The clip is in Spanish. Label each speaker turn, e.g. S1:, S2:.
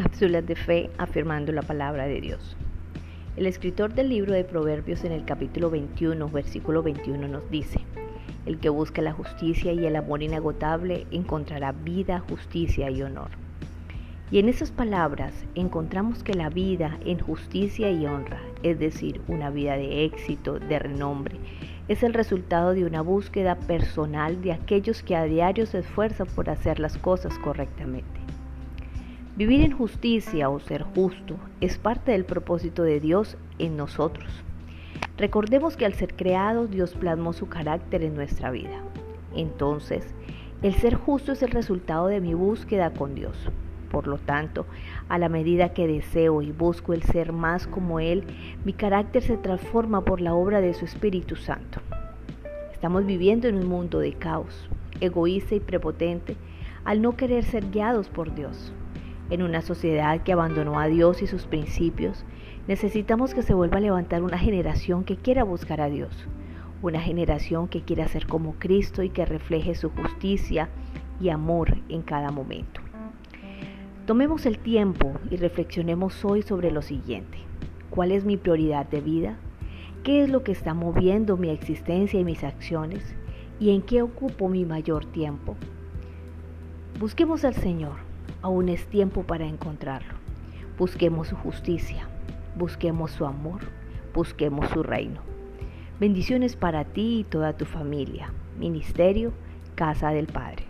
S1: Cápsulas de fe afirmando la palabra de Dios. El escritor del libro de Proverbios en el capítulo 21, versículo 21 nos dice, El que busca la justicia y el amor inagotable encontrará vida, justicia y honor. Y en esas palabras encontramos que la vida en justicia y honra, es decir, una vida de éxito, de renombre, es el resultado de una búsqueda personal de aquellos que a diario se esfuerzan por hacer las cosas correctamente. Vivir en justicia o ser justo es parte del propósito de Dios en nosotros. Recordemos que al ser creados Dios plasmó su carácter en nuestra vida. Entonces, el ser justo es el resultado de mi búsqueda con Dios. Por lo tanto, a la medida que deseo y busco el ser más como Él, mi carácter se transforma por la obra de su Espíritu Santo. Estamos viviendo en un mundo de caos, egoísta y prepotente, al no querer ser guiados por Dios. En una sociedad que abandonó a Dios y sus principios, necesitamos que se vuelva a levantar una generación que quiera buscar a Dios, una generación que quiera ser como Cristo y que refleje su justicia y amor en cada momento. Tomemos el tiempo y reflexionemos hoy sobre lo siguiente. ¿Cuál es mi prioridad de vida? ¿Qué es lo que está moviendo mi existencia y mis acciones? ¿Y en qué ocupo mi mayor tiempo? Busquemos al Señor. Aún es tiempo para encontrarlo. Busquemos su justicia. Busquemos su amor. Busquemos su reino. Bendiciones para ti y toda tu familia. Ministerio, Casa del Padre.